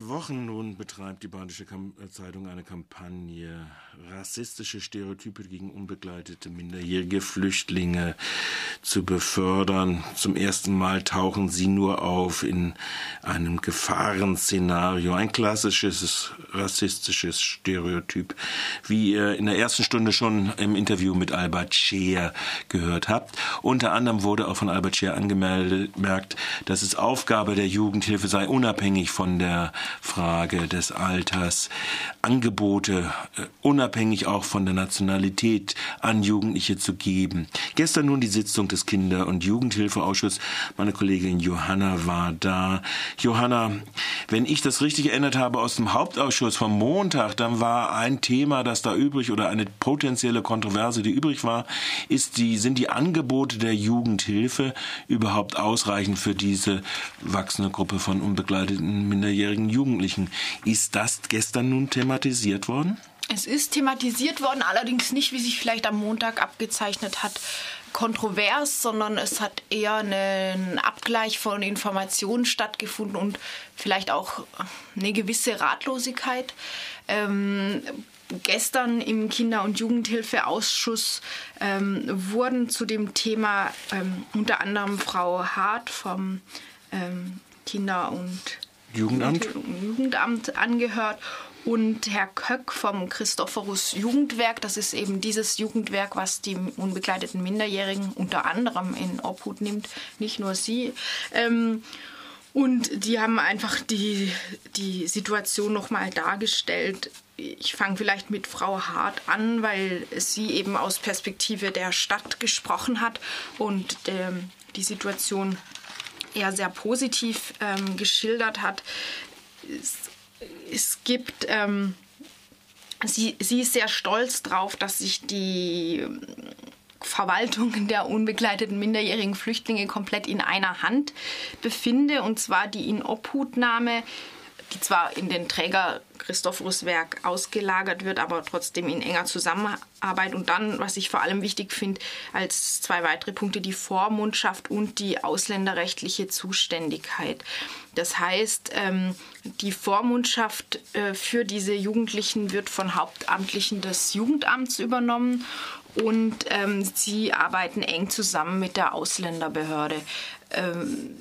Wochen nun betreibt die Badische äh, Zeitung eine Kampagne, rassistische Stereotype gegen unbegleitete minderjährige Flüchtlinge zu befördern. Zum ersten Mal tauchen sie nur auf in einem Gefahrenszenario, ein klassisches rassistisches Stereotyp, wie ihr in der ersten Stunde schon im Interview mit Albert Scheer gehört habt. Unter anderem wurde auch von Albert Scheer angemerkt, dass es Aufgabe der Jugendhilfe sei, unabhängig von der Frage des Alters, Angebote äh, unabhängig auch von der Nationalität an Jugendliche zu geben. Gestern nun die Sitzung des Kinder- und Jugendhilfeausschusses. Meine Kollegin Johanna war da. Johanna, wenn ich das richtig erinnert habe aus dem Hauptausschuss vom Montag, dann war ein Thema, das da übrig oder eine potenzielle Kontroverse, die übrig war, ist die, sind die Angebote der Jugendhilfe überhaupt ausreichend für diese wachsende Gruppe von unbegleiteten minderjährigen Jugendlichen? Ist das gestern nun thematisiert worden? Es ist thematisiert worden, allerdings nicht, wie sich vielleicht am Montag abgezeichnet hat, kontrovers, sondern es hat eher einen Abgleich von Informationen stattgefunden und vielleicht auch eine gewisse Ratlosigkeit. Ähm, gestern im Kinder- und Jugendhilfeausschuss ähm, wurden zu dem Thema ähm, unter anderem Frau Hart vom ähm, Kinder- und Jugendamt? Jugendamt angehört und Herr Köck vom Christophorus Jugendwerk. Das ist eben dieses Jugendwerk, was die unbegleiteten Minderjährigen unter anderem in Obhut nimmt, nicht nur sie. Ähm, und die haben einfach die, die Situation nochmal dargestellt. Ich fange vielleicht mit Frau Hart an, weil sie eben aus Perspektive der Stadt gesprochen hat und ähm, die Situation eher sehr positiv ähm, geschildert hat. Es, es gibt, ähm, sie, sie ist sehr stolz darauf, dass sich die Verwaltung der unbegleiteten minderjährigen Flüchtlinge komplett in einer Hand befinde, und zwar die Inobhutnahme die zwar in den Träger Christophorus Werk ausgelagert wird, aber trotzdem in enger Zusammenarbeit. Und dann, was ich vor allem wichtig finde, als zwei weitere Punkte, die Vormundschaft und die ausländerrechtliche Zuständigkeit. Das heißt, ähm, die Vormundschaft äh, für diese Jugendlichen wird von Hauptamtlichen des Jugendamts übernommen und ähm, sie arbeiten eng zusammen mit der Ausländerbehörde. Ähm,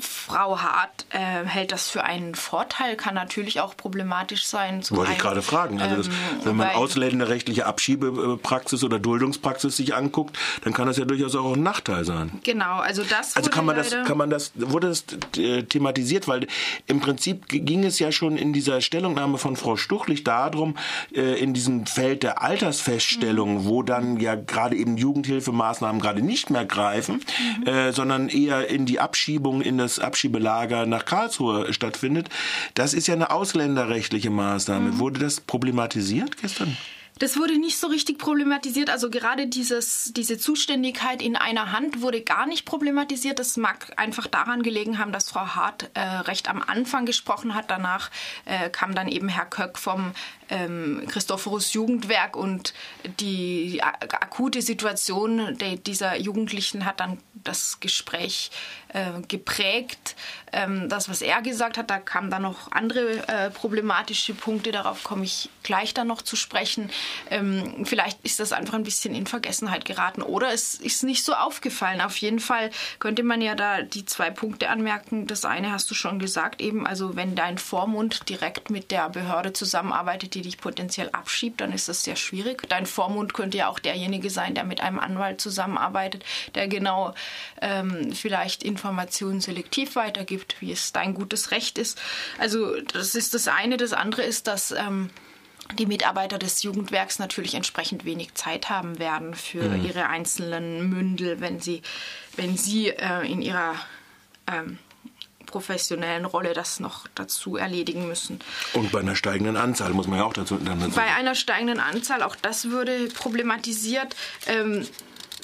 Frau Hart äh, hält das für einen Vorteil, kann natürlich auch problematisch sein. Wollte ich gerade fragen. Also das, ähm, wenn man ausländerrechtliche Abschiebepraxis oder Duldungspraxis sich anguckt, dann kann das ja durchaus auch ein Nachteil sein. Genau, also das. Also kann man das, kann man das, wurde das äh, thematisiert, weil im Prinzip ging es ja schon in dieser Stellungnahme von Frau Stuchlich darum, äh, in diesem Feld der Altersfeststellung, mhm. wo dann ja gerade eben Jugendhilfemaßnahmen gerade nicht mehr greifen, mhm. äh, sondern eher in die Abschiebung in das Abschiebelager nach Karlsruhe stattfindet, das ist ja eine ausländerrechtliche Maßnahme. Mhm. Wurde das problematisiert gestern? Das wurde nicht so richtig problematisiert. Also gerade dieses, diese Zuständigkeit in einer Hand wurde gar nicht problematisiert. Das mag einfach daran gelegen haben, dass Frau Hart äh, recht am Anfang gesprochen hat. Danach äh, kam dann eben Herr Köck vom ähm, Christophorus Jugendwerk und die akute Situation dieser Jugendlichen hat dann das Gespräch äh, geprägt. Ähm, das, was er gesagt hat, da kamen dann noch andere äh, problematische Punkte, darauf komme ich gleich dann noch zu sprechen. Ähm, vielleicht ist das einfach ein bisschen in Vergessenheit geraten oder es ist nicht so aufgefallen. Auf jeden Fall könnte man ja da die zwei Punkte anmerken. Das eine hast du schon gesagt, eben, also wenn dein Vormund direkt mit der Behörde zusammenarbeitet, die dich potenziell abschiebt, dann ist das sehr schwierig. Dein Vormund könnte ja auch derjenige sein, der mit einem Anwalt zusammenarbeitet, der genau ähm, vielleicht Informationen selektiv weitergibt, wie es dein gutes Recht ist. Also das ist das eine. Das andere ist, dass ähm, die Mitarbeiter des Jugendwerks natürlich entsprechend wenig Zeit haben werden für mhm. ihre einzelnen Mündel, wenn sie, wenn sie äh, in ihrer ähm, professionellen Rolle das noch dazu erledigen müssen. Und bei einer steigenden Anzahl muss man ja auch dazu. dazu bei einer steigenden Anzahl, auch das würde problematisiert. Ähm,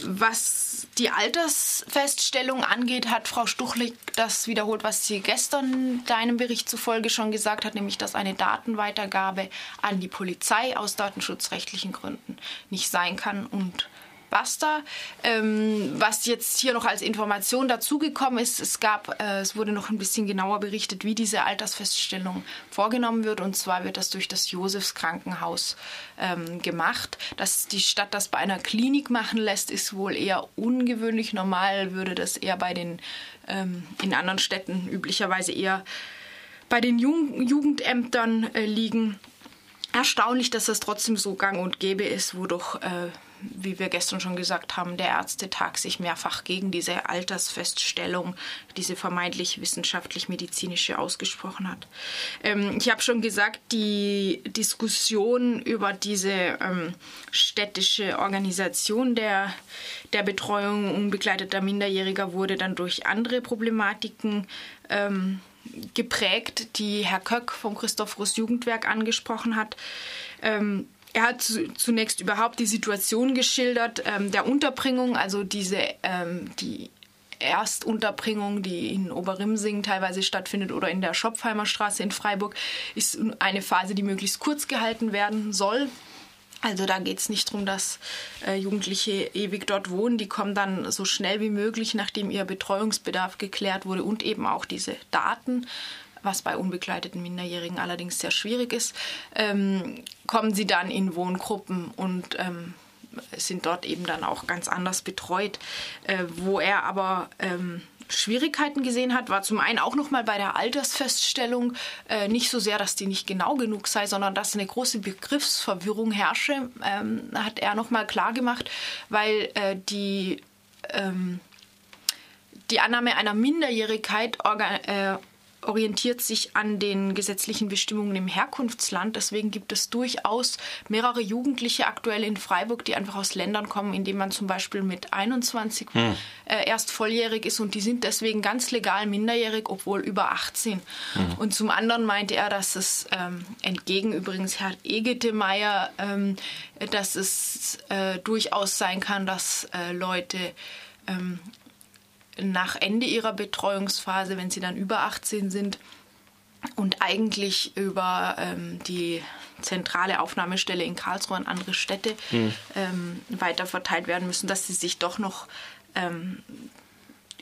was die Altersfeststellung angeht, hat Frau Stuchlik das wiederholt, was sie gestern deinem Bericht zufolge schon gesagt hat, nämlich dass eine Datenweitergabe an die Polizei aus datenschutzrechtlichen Gründen nicht sein kann und Basta. Ähm, was jetzt hier noch als Information dazugekommen ist, es gab, äh, es wurde noch ein bisschen genauer berichtet, wie diese Altersfeststellung vorgenommen wird. Und zwar wird das durch das Josefs Krankenhaus ähm, gemacht. Dass die Stadt das bei einer Klinik machen lässt, ist wohl eher ungewöhnlich. Normal würde das eher bei den ähm, in anderen Städten üblicherweise eher bei den Jugend Jugendämtern äh, liegen. Erstaunlich, dass das trotzdem so gang und gäbe ist, wo doch äh, wie wir gestern schon gesagt haben, der Ärztetag sich mehrfach gegen diese Altersfeststellung, diese vermeintlich wissenschaftlich-medizinische ausgesprochen hat. Ähm, ich habe schon gesagt, die Diskussion über diese ähm, städtische Organisation der, der Betreuung unbegleiteter Minderjähriger wurde dann durch andere Problematiken ähm, geprägt, die Herr Köck vom Christophorus Jugendwerk angesprochen hat. Ähm, er hat zunächst überhaupt die Situation geschildert ähm, der Unterbringung, also diese ähm, die Erstunterbringung, die in Oberrimsing teilweise stattfindet oder in der Schopfheimer Straße in Freiburg, ist eine Phase, die möglichst kurz gehalten werden soll. Also da geht es nicht darum, dass äh, Jugendliche ewig dort wohnen. Die kommen dann so schnell wie möglich, nachdem ihr Betreuungsbedarf geklärt wurde und eben auch diese Daten was bei unbegleiteten Minderjährigen allerdings sehr schwierig ist, ähm, kommen sie dann in Wohngruppen und ähm, sind dort eben dann auch ganz anders betreut. Äh, wo er aber ähm, Schwierigkeiten gesehen hat, war zum einen auch nochmal bei der Altersfeststellung äh, nicht so sehr, dass die nicht genau genug sei, sondern dass eine große Begriffsverwirrung herrsche, ähm, hat er nochmal klar gemacht, weil äh, die, ähm, die Annahme einer Minderjährigkeit äh, orientiert sich an den gesetzlichen Bestimmungen im Herkunftsland. Deswegen gibt es durchaus mehrere Jugendliche aktuell in Freiburg, die einfach aus Ländern kommen, in denen man zum Beispiel mit 21 hm. äh, erst volljährig ist und die sind deswegen ganz legal minderjährig, obwohl über 18. Hm. Und zum anderen meinte er, dass es ähm, entgegen übrigens Herr Egetemeyer, ähm, dass es äh, durchaus sein kann, dass äh, Leute ähm, nach Ende ihrer Betreuungsphase, wenn sie dann über 18 sind und eigentlich über ähm, die zentrale Aufnahmestelle in Karlsruhe an andere Städte mhm. ähm, weiter verteilt werden müssen, dass sie sich doch noch ähm,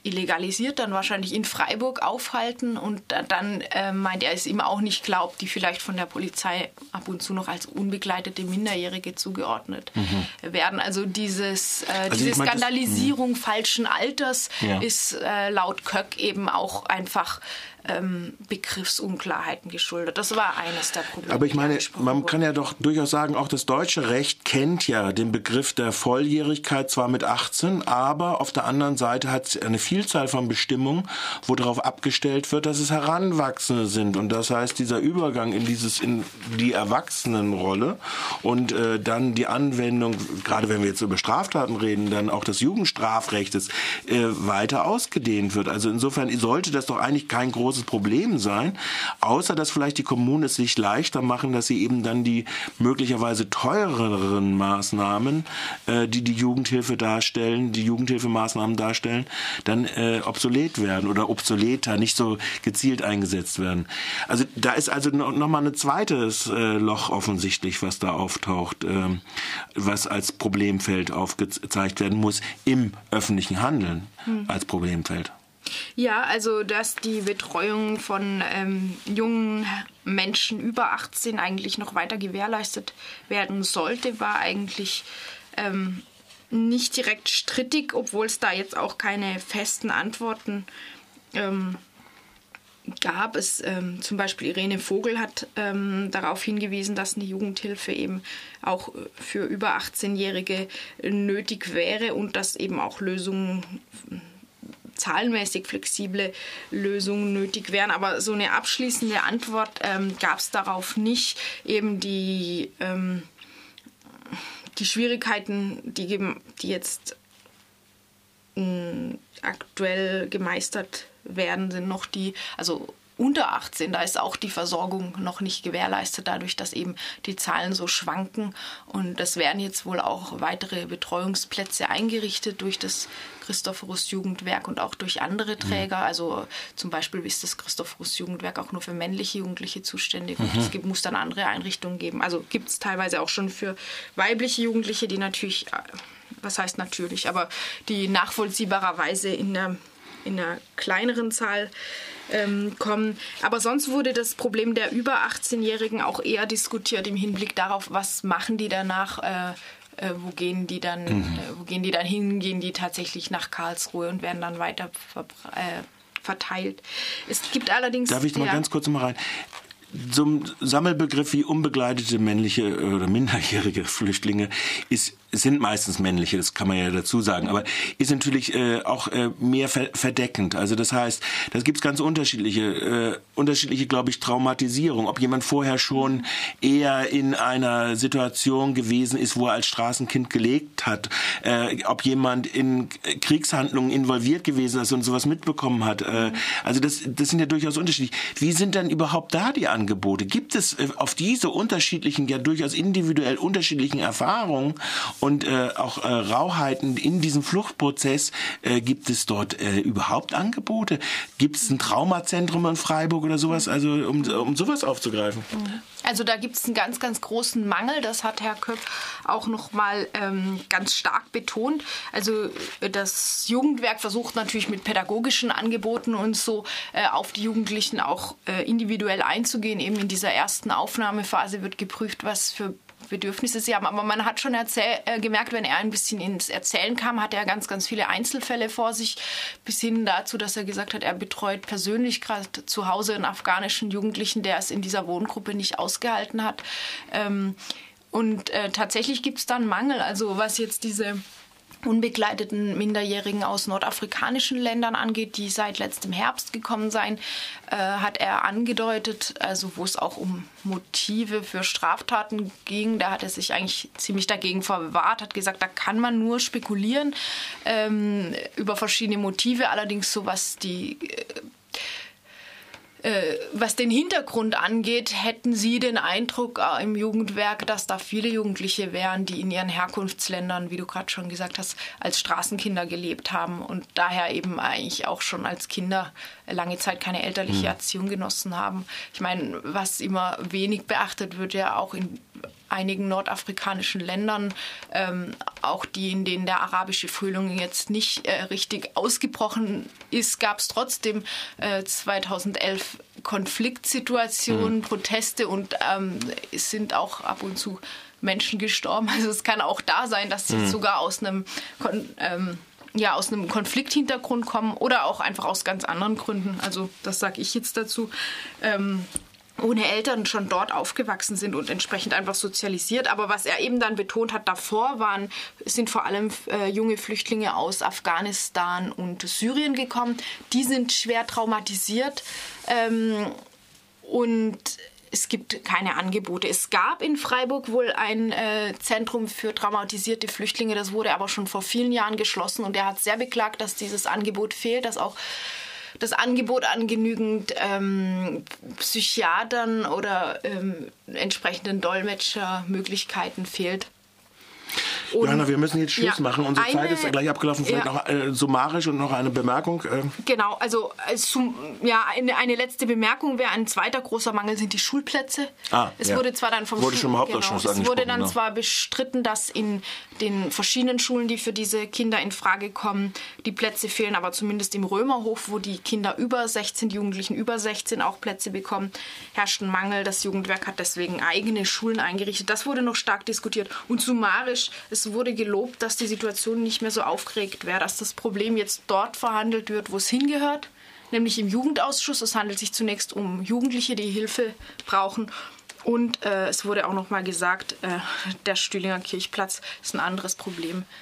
illegalisiert dann wahrscheinlich in Freiburg aufhalten und dann äh, meint er es ihm auch nicht glaubt, die vielleicht von der Polizei ab und zu noch als unbegleitete Minderjährige zugeordnet mhm. werden. Also dieses, äh, also diese mein, Skandalisierung das, falschen Alters ja. ist äh, laut Köck eben auch einfach ähm, Begriffsunklarheiten geschuldet. Das war eines der Probleme. Aber ich meine, man kann ja doch durchaus sagen, auch das deutsche Recht kennt ja den Begriff der Volljährigkeit zwar mit 18, aber auf der anderen Seite hat es eine Vielzahl von Bestimmungen, wo darauf abgestellt wird, dass es Heranwachsende sind. Und das heißt, dieser Übergang in dieses in die Erwachsenenrolle und äh, dann die Anwendung, gerade wenn wir jetzt über Straftaten reden, dann auch des Jugendstrafrechtes äh, weiter ausgedehnt wird. Also insofern sollte das doch eigentlich kein großes großes Problem sein, außer dass vielleicht die Kommunen es sich leichter machen, dass sie eben dann die möglicherweise teureren Maßnahmen, äh, die die Jugendhilfe darstellen, die Jugendhilfemaßnahmen darstellen, dann äh, obsolet werden oder obsoleter, nicht so gezielt eingesetzt werden. Also da ist also noch, noch mal ein zweites äh, Loch offensichtlich, was da auftaucht, äh, was als Problemfeld aufgezeigt werden muss im öffentlichen Handeln hm. als Problemfeld. Ja, also dass die Betreuung von ähm, jungen Menschen über 18 eigentlich noch weiter gewährleistet werden sollte, war eigentlich ähm, nicht direkt strittig, obwohl es da jetzt auch keine festen Antworten ähm, gab. Es ähm, zum Beispiel Irene Vogel hat ähm, darauf hingewiesen, dass eine Jugendhilfe eben auch für über 18-Jährige nötig wäre und dass eben auch Lösungen zahlenmäßig flexible Lösungen nötig wären. Aber so eine abschließende Antwort ähm, gab es darauf nicht. Eben die, ähm, die Schwierigkeiten, die, die jetzt äh, aktuell gemeistert werden, sind noch die, also unter 18, da ist auch die Versorgung noch nicht gewährleistet, dadurch, dass eben die Zahlen so schwanken. Und es werden jetzt wohl auch weitere Betreuungsplätze eingerichtet durch das Christophorus Jugendwerk und auch durch andere mhm. Träger. Mhm. Also zum Beispiel ist das Christophorus Jugendwerk auch nur für männliche Jugendliche zuständig. Mhm. Und es gibt, muss dann andere Einrichtungen geben. Also gibt es teilweise auch schon für weibliche Jugendliche, die natürlich äh, was heißt natürlich, aber die nachvollziehbarerweise in der, in einer kleineren Zahl ähm, kommen. Aber sonst wurde das Problem der über 18-Jährigen auch eher diskutiert im Hinblick darauf, was machen die danach, äh, äh, wo gehen die dann, mhm. äh, wo gehen die dann hin, gehen die tatsächlich nach Karlsruhe und werden dann weiter äh, verteilt. Es gibt allerdings. Darf ich mal ganz kurz mal rein? zum Sammelbegriff wie unbegleitete männliche oder minderjährige Flüchtlinge ist sind meistens männliche, das kann man ja dazu sagen, aber ist natürlich äh, auch äh, mehr ver verdeckend. Also das heißt, da gibt's ganz unterschiedliche, äh, unterschiedliche, glaube ich, Traumatisierung. Ob jemand vorher schon eher in einer Situation gewesen ist, wo er als Straßenkind gelegt hat, äh, ob jemand in Kriegshandlungen involviert gewesen ist und sowas mitbekommen hat. Äh, also das, das sind ja durchaus unterschiedlich. Wie sind denn überhaupt da die Angebote? Gibt es äh, auf diese unterschiedlichen, ja durchaus individuell unterschiedlichen Erfahrungen und äh, auch äh, Rauheiten in diesem Fluchtprozess. Äh, gibt es dort äh, überhaupt Angebote? Gibt es ein Traumazentrum in Freiburg oder sowas, also um, um sowas aufzugreifen? Also da gibt es einen ganz, ganz großen Mangel. Das hat Herr Köpp auch noch mal ähm, ganz stark betont. Also das Jugendwerk versucht natürlich mit pädagogischen Angeboten und so äh, auf die Jugendlichen auch äh, individuell einzugehen. Eben in dieser ersten Aufnahmephase wird geprüft, was für Bedürfnisse sie haben. Aber man hat schon äh, gemerkt, wenn er ein bisschen ins Erzählen kam, hat er ganz, ganz viele Einzelfälle vor sich, bis hin dazu, dass er gesagt hat, er betreut persönlich gerade zu Hause einen afghanischen Jugendlichen, der es in dieser Wohngruppe nicht ausgehalten hat. Ähm, und äh, tatsächlich gibt es da einen Mangel. Also was jetzt diese unbegleiteten Minderjährigen aus nordafrikanischen Ländern angeht, die seit letztem Herbst gekommen seien, äh, hat er angedeutet, also wo es auch um Motive für Straftaten ging, da hat er sich eigentlich ziemlich dagegen verwahrt, hat gesagt, da kann man nur spekulieren ähm, über verschiedene Motive, allerdings so was die äh, was den Hintergrund angeht, hätten Sie den Eindruck äh, im Jugendwerk, dass da viele Jugendliche wären, die in ihren Herkunftsländern, wie du gerade schon gesagt hast, als Straßenkinder gelebt haben und daher eben eigentlich auch schon als Kinder lange Zeit keine elterliche mhm. Erziehung genossen haben. Ich meine, was immer wenig beachtet wird, ja auch in einigen nordafrikanischen Ländern, ähm, auch die, in denen der arabische Frühling jetzt nicht äh, richtig ausgebrochen ist, gab es trotzdem äh, 2011 Konfliktsituationen, mhm. Proteste und ähm, es sind auch ab und zu Menschen gestorben. Also es kann auch da sein, dass sie mhm. sogar aus einem ähm, ja, aus einem Konflikthintergrund kommen oder auch einfach aus ganz anderen Gründen. Also das sage ich jetzt dazu. Ähm, ohne Eltern schon dort aufgewachsen sind und entsprechend einfach sozialisiert. Aber was er eben dann betont hat, davor waren, sind vor allem äh, junge Flüchtlinge aus Afghanistan und Syrien gekommen. Die sind schwer traumatisiert ähm, und es gibt keine Angebote. Es gab in Freiburg wohl ein äh, Zentrum für traumatisierte Flüchtlinge, das wurde aber schon vor vielen Jahren geschlossen und er hat sehr beklagt, dass dieses Angebot fehlt, dass auch das Angebot an genügend ähm, Psychiatern oder ähm, entsprechenden Dolmetschermöglichkeiten fehlt. Und Johanna, wir müssen jetzt Schluss ja, machen. Unsere eine, Zeit ist ja gleich abgelaufen. Vielleicht ja. noch äh, summarisch und noch eine Bemerkung. Äh. Genau, also zum, ja, eine, eine, letzte Bemerkung wäre, ein zweiter großer Mangel sind die Schulplätze. Ah, es ja. wurde zwar dann vom wurde schon im genau, Es wurde dann genau. zwar bestritten, dass in den verschiedenen Schulen, die für diese Kinder in Frage kommen, die Plätze fehlen, aber zumindest im Römerhof, wo die Kinder über 16, Jugendlichen über 16 auch Plätze bekommen, herrscht ein Mangel. Das Jugendwerk hat deswegen eigene Schulen eingerichtet. Das wurde noch stark diskutiert. Und summarisch, es wurde gelobt, dass die Situation nicht mehr so aufgeregt wäre, dass das Problem jetzt dort verhandelt wird, wo es hingehört, nämlich im Jugendausschuss. Es handelt sich zunächst um Jugendliche, die Hilfe brauchen. Und äh, es wurde auch noch mal gesagt, äh, der Stühlinger Kirchplatz ist ein anderes Problem